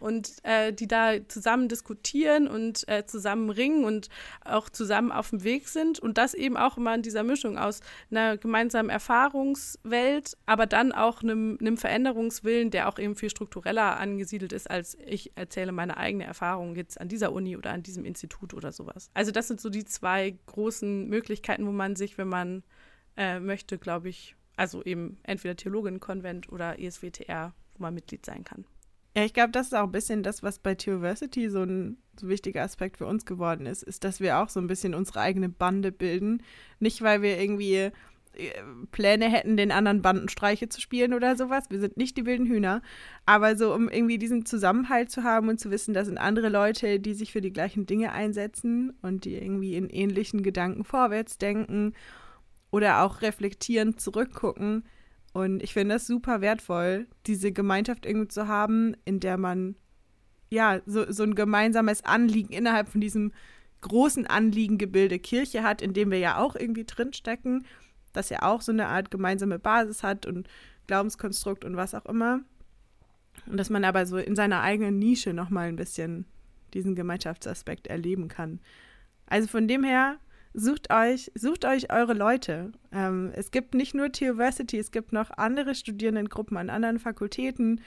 C: Und äh, die da zusammen diskutieren und äh, zusammen ringen und auch zusammen auf dem Weg sind und das eben auch immer in dieser Mischung aus einer gemeinsamen Erfahrungswelt, aber dann auch einem Veränderungswillen, der auch eben viel struktureller angesiedelt ist, als ich erzähle meine eigene Erfahrung jetzt an dieser Uni oder an diesem Institut oder sowas. Also das sind so die zwei großen Möglichkeiten, wo man sich, wenn man äh, möchte, glaube ich, also eben entweder Theologinnenkonvent oder ESWTR, wo man Mitglied sein kann.
A: Ja, ich glaube, das ist auch ein bisschen das, was bei Theoversity so ein so wichtiger Aspekt für uns geworden ist, ist, dass wir auch so ein bisschen unsere eigene Bande bilden. Nicht, weil wir irgendwie Pläne hätten, den anderen Banden Streiche zu spielen oder sowas. Wir sind nicht die wilden Hühner. Aber so, um irgendwie diesen Zusammenhalt zu haben und zu wissen, das sind andere Leute, die sich für die gleichen Dinge einsetzen und die irgendwie in ähnlichen Gedanken vorwärts denken oder auch reflektierend zurückgucken. Und ich finde das super wertvoll, diese Gemeinschaft irgendwie zu haben, in der man ja so, so ein gemeinsames Anliegen innerhalb von diesem großen Anliegengebilde Kirche hat, in dem wir ja auch irgendwie drinstecken das ja auch so eine Art gemeinsame Basis hat und Glaubenskonstrukt und was auch immer. Und dass man aber so in seiner eigenen Nische nochmal ein bisschen diesen Gemeinschaftsaspekt erleben kann. Also von dem her, sucht euch, sucht euch eure Leute. Ähm, es gibt nicht nur Theoversity, es gibt noch andere Studierendengruppen an anderen Fakultäten,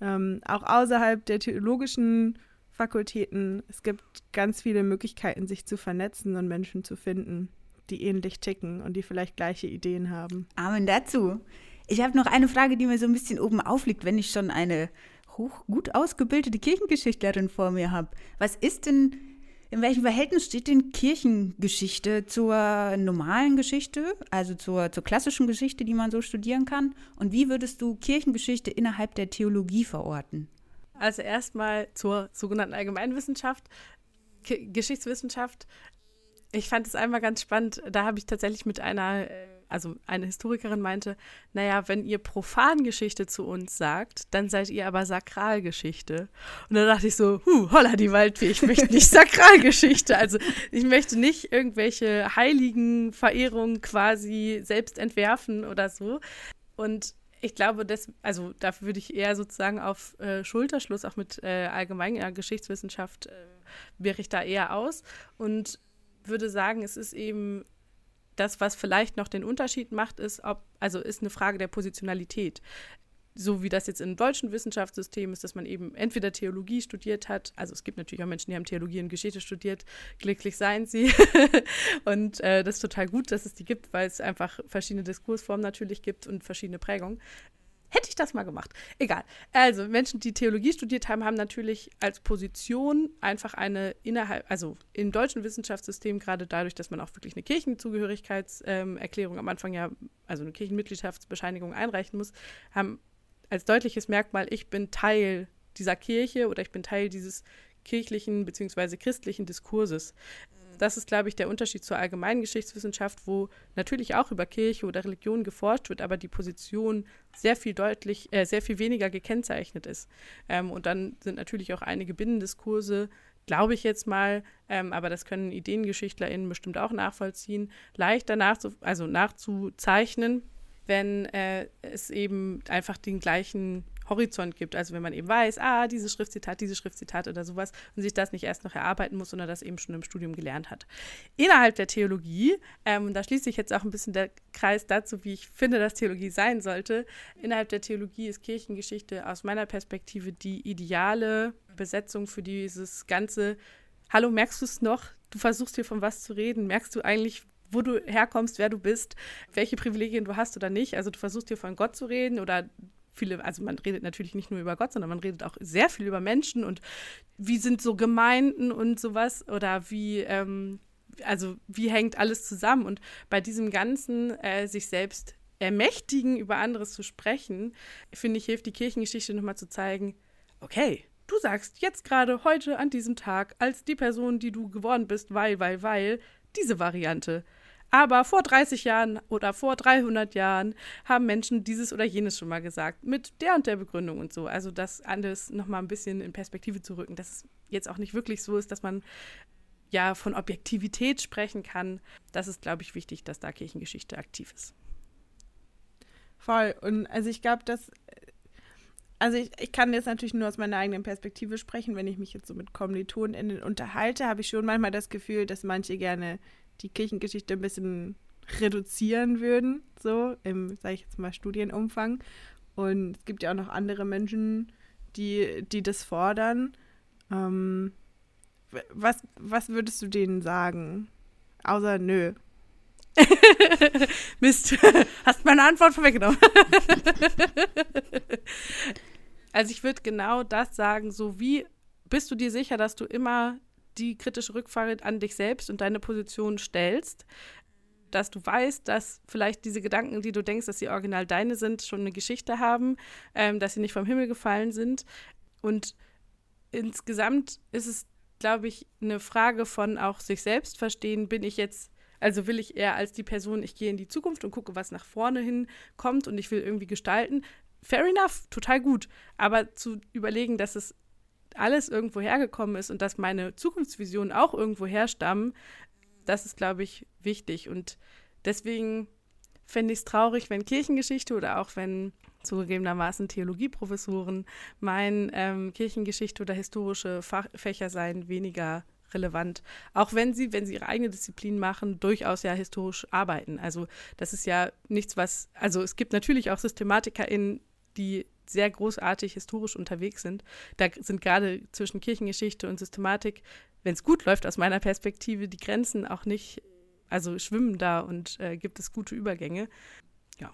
A: ähm, auch außerhalb der theologischen Fakultäten. Es gibt ganz viele Möglichkeiten, sich zu vernetzen und Menschen zu finden die ähnlich ticken und die vielleicht gleiche Ideen haben.
B: Amen dazu. Ich habe noch eine Frage, die mir so ein bisschen oben aufliegt, wenn ich schon eine hoch gut ausgebildete Kirchengeschichtlerin vor mir habe. Was ist denn, in welchem Verhältnis steht denn Kirchengeschichte zur normalen Geschichte, also zur, zur klassischen Geschichte, die man so studieren kann? Und wie würdest du Kirchengeschichte innerhalb der Theologie verorten?
C: Also erstmal zur sogenannten Allgemeinwissenschaft. Geschichtswissenschaft ich fand es einmal ganz spannend, da habe ich tatsächlich mit einer, äh, also eine Historikerin meinte, naja, wenn ihr Profangeschichte zu uns sagt, dann seid ihr aber Sakralgeschichte. Und da dachte ich so, huh, holla die Waldfee, ich möchte nicht Sakralgeschichte. Also ich möchte nicht irgendwelche heiligen Verehrungen quasi selbst entwerfen oder so. Und ich glaube, das, also dafür würde ich eher sozusagen auf äh, Schulterschluss, auch mit äh, allgemeiner Geschichtswissenschaft, äh, wäre ich da eher aus. Und würde sagen, es ist eben das, was vielleicht noch den Unterschied macht, ist, ob, also ist eine Frage der Positionalität. So wie das jetzt im deutschen Wissenschaftssystem ist, dass man eben entweder Theologie studiert hat, also es gibt natürlich auch Menschen, die haben Theologie und Geschichte studiert, glücklich seien sie. und äh, das ist total gut, dass es die gibt, weil es einfach verschiedene Diskursformen natürlich gibt und verschiedene Prägungen. Hätte ich das mal gemacht. Egal. Also Menschen, die Theologie studiert haben, haben natürlich als Position einfach eine innerhalb, also im deutschen Wissenschaftssystem, gerade dadurch, dass man auch wirklich eine Kirchenzugehörigkeitserklärung am Anfang ja, also eine Kirchenmitgliedschaftsbescheinigung einreichen muss, haben als deutliches Merkmal, ich bin Teil dieser Kirche oder ich bin Teil dieses kirchlichen bzw. christlichen Diskurses das ist, glaube ich, der Unterschied zur allgemeinen Geschichtswissenschaft, wo natürlich auch über Kirche oder Religion geforscht wird, aber die Position sehr viel deutlich, äh, sehr viel weniger gekennzeichnet ist. Ähm, und dann sind natürlich auch einige Binnendiskurse, glaube ich jetzt mal, ähm, aber das können IdeengeschichtlerInnen bestimmt auch nachvollziehen, leichter nachzu also nachzuzeichnen, wenn äh, es eben einfach den gleichen Horizont gibt. Also wenn man eben weiß, ah, dieses Schriftzitat, dieses Schriftzitat oder sowas und sich das nicht erst noch erarbeiten muss, sondern das eben schon im Studium gelernt hat. Innerhalb der Theologie, ähm, da schließt sich jetzt auch ein bisschen der Kreis dazu, wie ich finde, dass Theologie sein sollte. Innerhalb der Theologie ist Kirchengeschichte aus meiner Perspektive die ideale Besetzung für dieses ganze Hallo, merkst du es noch? Du versuchst hier von was zu reden. Merkst du eigentlich, wo du herkommst, wer du bist, welche Privilegien du hast oder nicht. Also du versuchst hier von Gott zu reden oder viele, also man redet natürlich nicht nur über Gott, sondern man redet auch sehr viel über Menschen und wie sind so Gemeinden und sowas oder wie, ähm, also wie hängt alles zusammen und bei diesem ganzen äh, sich selbst ermächtigen, über anderes zu sprechen, finde ich, hilft die Kirchengeschichte nochmal zu zeigen, okay, du sagst jetzt gerade heute an diesem Tag als die Person, die du geworden bist, weil, weil, weil, diese Variante. Aber vor 30 Jahren oder vor 300 Jahren haben Menschen dieses oder jenes schon mal gesagt, mit der und der Begründung und so. Also das alles nochmal ein bisschen in Perspektive zu rücken, dass es jetzt auch nicht wirklich so ist, dass man ja von Objektivität sprechen kann. Das ist, glaube ich, wichtig, dass da Kirchengeschichte aktiv ist.
A: Voll. Und also ich glaube, dass also ich, ich kann jetzt natürlich nur aus meiner eigenen Perspektive sprechen. Wenn ich mich jetzt so mit KommilitonInnen unterhalte, habe ich schon manchmal das Gefühl, dass manche gerne die Kirchengeschichte ein bisschen reduzieren würden, so im, sage ich jetzt mal, Studienumfang. Und es gibt ja auch noch andere Menschen, die, die das fordern. Ähm, was, was würdest du denen sagen? Außer nö.
C: Mist, hast meine Antwort vorweggenommen. also ich würde genau das sagen, so wie bist du dir sicher, dass du immer die kritische Rückfrage an dich selbst und deine Position stellst, dass du weißt, dass vielleicht diese Gedanken, die du denkst, dass sie original deine sind, schon eine Geschichte haben, ähm, dass sie nicht vom Himmel gefallen sind. Und insgesamt ist es, glaube ich, eine Frage von auch sich selbst verstehen, bin ich jetzt also will ich eher als die Person, ich gehe in die Zukunft und gucke, was nach vorne hin kommt und ich will irgendwie gestalten. Fair enough, total gut. Aber zu überlegen, dass es alles irgendwo hergekommen ist und dass meine Zukunftsvisionen auch irgendwo herstammen, das ist, glaube ich, wichtig. Und deswegen fände ich es traurig, wenn Kirchengeschichte oder auch wenn zugegebenermaßen Theologieprofessoren meinen, ähm, Kirchengeschichte oder historische Fach Fächer seien weniger relevant. Auch wenn sie, wenn sie ihre eigene Disziplin machen, durchaus ja historisch arbeiten. Also das ist ja nichts, was, also es gibt natürlich auch SystematikerInnen, die sehr großartig historisch unterwegs sind. Da sind gerade zwischen Kirchengeschichte und Systematik, wenn es gut läuft aus meiner Perspektive, die Grenzen auch nicht, also schwimmen da und äh, gibt es gute Übergänge. Ja.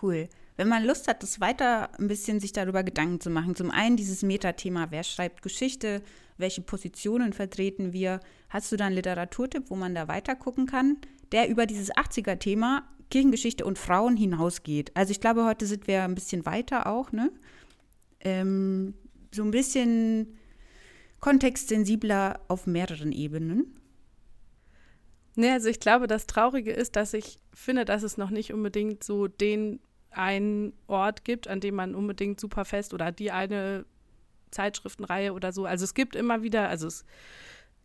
B: Cool. Wenn man Lust hat, das weiter ein bisschen sich darüber Gedanken zu machen, zum einen dieses Metathema, wer schreibt Geschichte, welche Positionen vertreten wir, hast du da einen Literaturtipp, wo man da weiter gucken kann, der über dieses 80er-Thema Kirchengeschichte und Frauen hinausgeht. Also ich glaube, heute sind wir ein bisschen weiter auch, ne? Ähm, so ein bisschen kontextsensibler auf mehreren Ebenen.
C: Nee, also ich glaube, das Traurige ist, dass ich finde, dass es noch nicht unbedingt so den einen Ort gibt, an dem man unbedingt super fest oder die eine Zeitschriftenreihe oder so. Also es gibt immer wieder, also es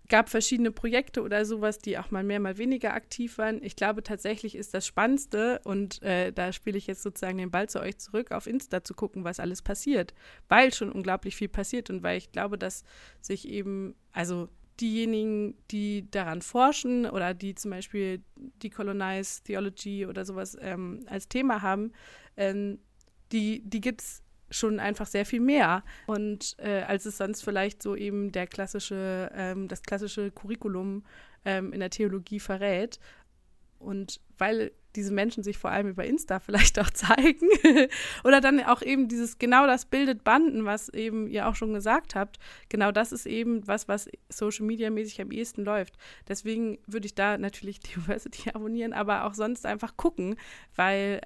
C: gab verschiedene Projekte oder sowas, die auch mal mehr, mal weniger aktiv waren. Ich glaube tatsächlich ist das Spannendste und äh, da spiele ich jetzt sozusagen den Ball zu euch zurück, auf Insta zu gucken, was alles passiert, weil schon unglaublich viel passiert und weil ich glaube, dass sich eben, also diejenigen, die daran forschen oder die zum Beispiel Decolonize Theology oder sowas ähm, als Thema haben, ähm, die, die gibt es schon einfach sehr viel mehr. Und äh, als es sonst vielleicht so eben der klassische, ähm, das klassische Curriculum ähm, in der Theologie verrät. Und weil diese Menschen sich vor allem über Insta vielleicht auch zeigen. Oder dann auch eben dieses, genau das bildet Banden, was eben ihr auch schon gesagt habt. Genau das ist eben was, was Social Media mäßig am ehesten läuft. Deswegen würde ich da natürlich Diversity abonnieren, aber auch sonst einfach gucken, weil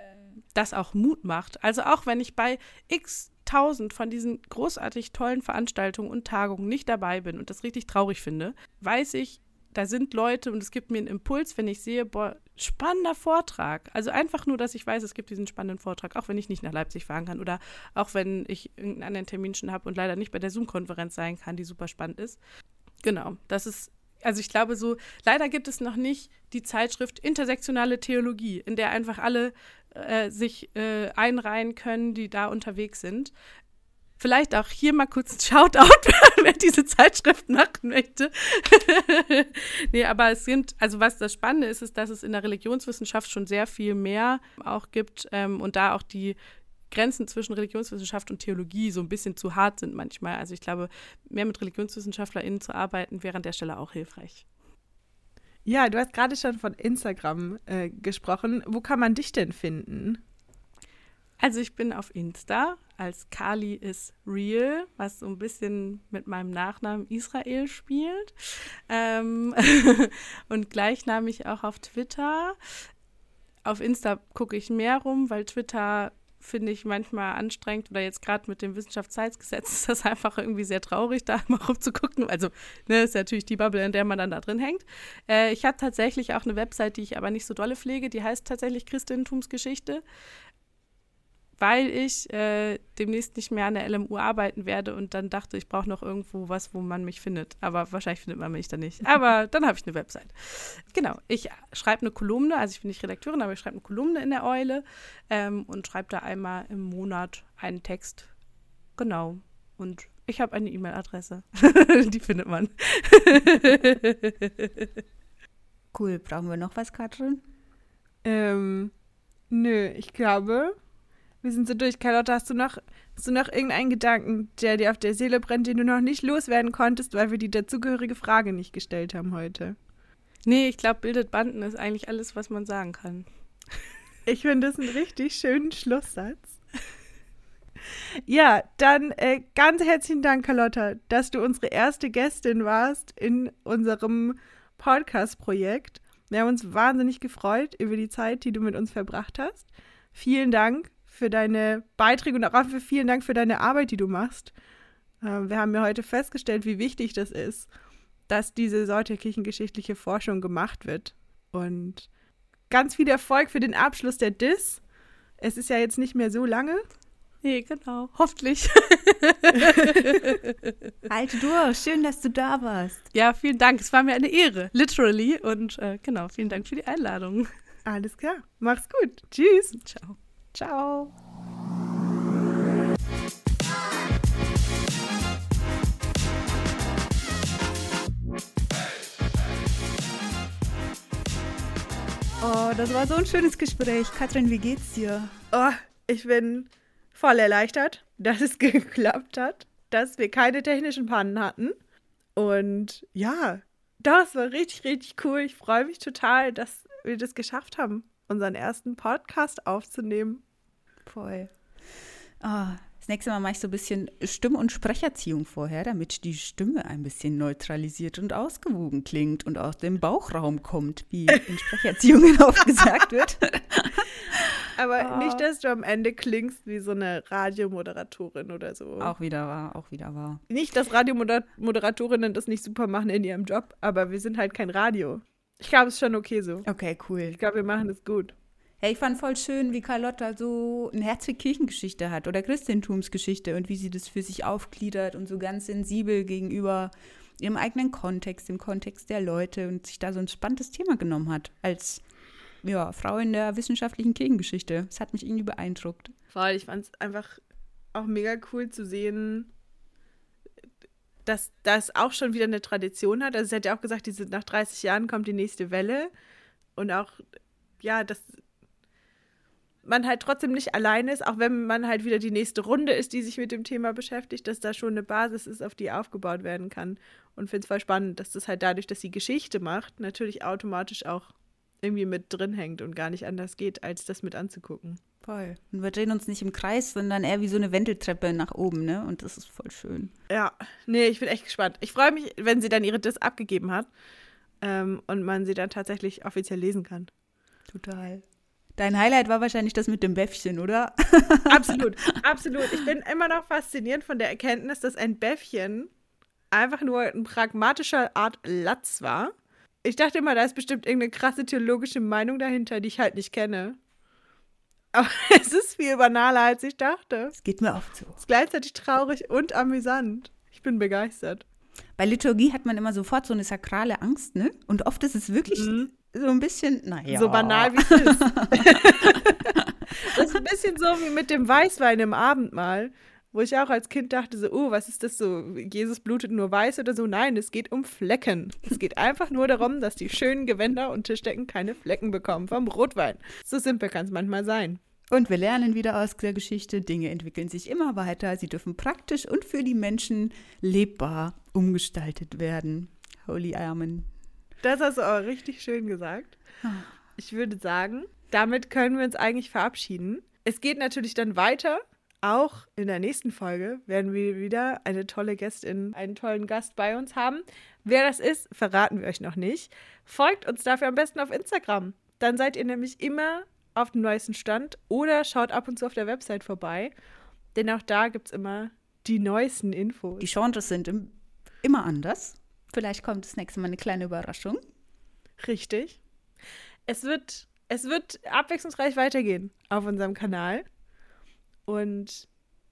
C: das auch Mut macht. Also auch wenn ich bei x tausend von diesen großartig tollen Veranstaltungen und Tagungen nicht dabei bin und das richtig traurig finde, weiß ich, da sind Leute und es gibt mir einen Impuls, wenn ich sehe, boah, spannender Vortrag. Also einfach nur, dass ich weiß, es gibt diesen spannenden Vortrag, auch wenn ich nicht nach Leipzig fahren kann oder auch wenn ich irgendeinen anderen Termin schon habe und leider nicht bei der Zoom-Konferenz sein kann, die super spannend ist. Genau, das ist also ich glaube so, leider gibt es noch nicht die Zeitschrift Intersektionale Theologie, in der einfach alle äh, sich äh, einreihen können, die da unterwegs sind. Vielleicht auch hier mal kurz ein Shoutout, wer diese Zeitschrift machen möchte. nee, aber es sind, also was das Spannende ist, ist, dass es in der Religionswissenschaft schon sehr viel mehr auch gibt ähm, und da auch die Grenzen zwischen Religionswissenschaft und Theologie so ein bisschen zu hart sind manchmal. Also ich glaube, mehr mit ReligionswissenschaftlerInnen zu arbeiten, wäre an der Stelle auch hilfreich.
A: Ja, du hast gerade schon von Instagram äh, gesprochen. Wo kann man dich denn finden?
C: Also ich bin auf Insta als Kali is real, was so ein bisschen mit meinem Nachnamen Israel spielt. Ähm und gleichnamig auch auf Twitter. auf Insta gucke ich mehr rum, weil Twitter finde ich manchmal anstrengend oder jetzt gerade mit dem Wissenschaftszeitsgesetz ist das einfach irgendwie sehr traurig, da mal rumzugucken. Also, ne, ist natürlich die Bubble, in der man dann da drin hängt. Äh, ich habe tatsächlich auch eine Website, die ich aber nicht so dolle pflege, die heißt tatsächlich Christentumsgeschichte weil ich äh, demnächst nicht mehr an der LMU arbeiten werde und dann dachte, ich brauche noch irgendwo was, wo man mich findet. Aber wahrscheinlich findet man mich da nicht. Aber dann habe ich eine Website. Genau, ich schreibe eine Kolumne, also ich bin nicht Redakteurin, aber ich schreibe eine Kolumne in der Eule ähm, und schreibe da einmal im Monat einen Text. Genau. Und ich habe eine E-Mail-Adresse. Die findet man.
B: cool. Brauchen wir noch was, Katrin?
A: Ähm, nö, ich glaube, wir sind so durch. Carlotta, hast du noch, hast du noch irgendeinen Gedanken, der dir auf der Seele brennt, den du noch nicht loswerden konntest, weil wir die dazugehörige Frage nicht gestellt haben heute?
C: Nee, ich glaube, bildet Banden ist eigentlich alles, was man sagen kann.
A: Ich finde das einen richtig schönen Schlusssatz. Ja, dann äh, ganz herzlichen Dank, Carlotta, dass du unsere erste Gästin warst in unserem Podcast-Projekt. Wir haben uns wahnsinnig gefreut über die Zeit, die du mit uns verbracht hast. Vielen Dank für deine Beiträge und auch für vielen Dank für deine Arbeit, die du machst. Äh, wir haben ja heute festgestellt, wie wichtig das ist, dass diese Sorte kirchengeschichtliche Forschung gemacht wird. Und ganz viel Erfolg für den Abschluss der DIS. Es ist ja jetzt nicht mehr so lange.
C: Nee, genau. Hoffentlich.
B: Halte durch. Schön, dass du da warst.
C: Ja, vielen Dank. Es war mir eine Ehre. Literally. Und äh, genau, vielen Dank für die Einladung.
A: Alles klar. Mach's gut. Tschüss.
C: Ciao.
B: Ciao. Oh, das war so ein schönes Gespräch. Katrin, wie geht's dir?
A: Oh, ich bin voll erleichtert, dass es geklappt hat, dass wir keine technischen Pannen hatten. Und ja, das war richtig, richtig cool. Ich freue mich total, dass wir das geschafft haben unseren ersten Podcast aufzunehmen.
B: Voll. Oh, das nächste Mal mache ich so ein bisschen Stimm- und Sprecherziehung vorher, damit die Stimme ein bisschen neutralisiert und ausgewogen klingt und aus dem Bauchraum kommt, wie in Sprecherziehungen oft gesagt wird.
A: Aber oh. nicht, dass du am Ende klingst wie so eine Radiomoderatorin oder so.
B: Auch wieder wahr, auch wieder wahr.
A: Nicht, dass Radiomoderatorinnen das nicht super machen in ihrem Job, aber wir sind halt kein Radio. Ich glaube, es ist schon okay so.
B: Okay, cool.
A: Ich glaube, wir machen es gut.
B: Hey, ich fand voll schön, wie Carlotta so eine herzliche Kirchengeschichte hat oder Christentumsgeschichte und wie sie das für sich aufgliedert und so ganz sensibel gegenüber ihrem eigenen Kontext, dem Kontext der Leute und sich da so ein spannendes Thema genommen hat als ja, Frau in der wissenschaftlichen Kirchengeschichte. Das hat mich irgendwie beeindruckt.
A: Voll, ich fand es einfach auch mega cool zu sehen, dass das auch schon wieder eine Tradition hat. Also sie hat ja auch gesagt, diese, nach 30 Jahren kommt die nächste Welle. Und auch, ja, dass man halt trotzdem nicht allein ist, auch wenn man halt wieder die nächste Runde ist, die sich mit dem Thema beschäftigt, dass da schon eine Basis ist, auf die aufgebaut werden kann. Und finde es voll spannend, dass das halt dadurch, dass sie Geschichte macht, natürlich automatisch auch irgendwie mit drin hängt und gar nicht anders geht, als das mit anzugucken.
B: Voll. Und wir drehen uns nicht im Kreis, sondern eher wie so eine Wendeltreppe nach oben, ne? Und das ist voll schön.
A: Ja, nee, ich bin echt gespannt. Ich freue mich, wenn sie dann ihre Diss abgegeben hat ähm, und man sie dann tatsächlich offiziell lesen kann.
B: Total. Dein Highlight war wahrscheinlich das mit dem Bäffchen, oder?
A: absolut, absolut. Ich bin immer noch fasziniert von der Erkenntnis, dass ein Bäffchen einfach nur ein pragmatischer Art Latz war. Ich dachte immer, da ist bestimmt irgendeine krasse theologische Meinung dahinter, die ich halt nicht kenne. Aber es ist viel banaler, als ich dachte.
B: Es geht mir oft so.
A: Es ist gleichzeitig traurig und amüsant. Ich bin begeistert.
B: Bei Liturgie hat man immer sofort so eine sakrale Angst, ne? Und oft ist es wirklich mhm. so ein bisschen, naja.
A: So banal wie es ist. das ist ein bisschen so wie mit dem Weißwein im Abendmahl. Wo ich auch als Kind dachte so, oh, was ist das so? Jesus blutet nur weiß oder so? Nein, es geht um Flecken. Es geht einfach nur darum, dass die schönen Gewänder und Tischdecken keine Flecken bekommen vom Rotwein. So simpel kann es manchmal sein.
B: Und wir lernen wieder aus der Geschichte, Dinge entwickeln sich immer weiter. Sie dürfen praktisch und für die Menschen lebbar umgestaltet werden. Holy Amen.
A: Das hast du aber richtig schön gesagt. Ich würde sagen, damit können wir uns eigentlich verabschieden. Es geht natürlich dann weiter auch in der nächsten Folge werden wir wieder eine tolle Gästin, einen tollen Gast bei uns haben. Wer das ist, verraten wir euch noch nicht. Folgt uns dafür am besten auf Instagram. Dann seid ihr nämlich immer auf dem neuesten Stand oder schaut ab und zu auf der Website vorbei, denn auch da gibt es immer die neuesten Infos.
B: Die Genres sind im, immer anders. Vielleicht kommt das nächste Mal eine kleine Überraschung.
A: Richtig. Es wird, es wird abwechslungsreich weitergehen auf unserem Kanal. Und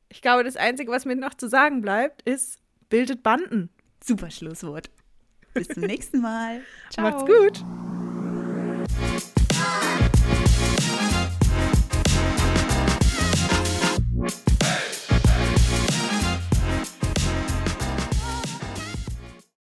A: ich glaube, das Einzige, was mir noch zu sagen bleibt, ist, bildet Banden.
B: Super Schlusswort. Bis zum nächsten Mal.
A: Ciao. Macht's gut.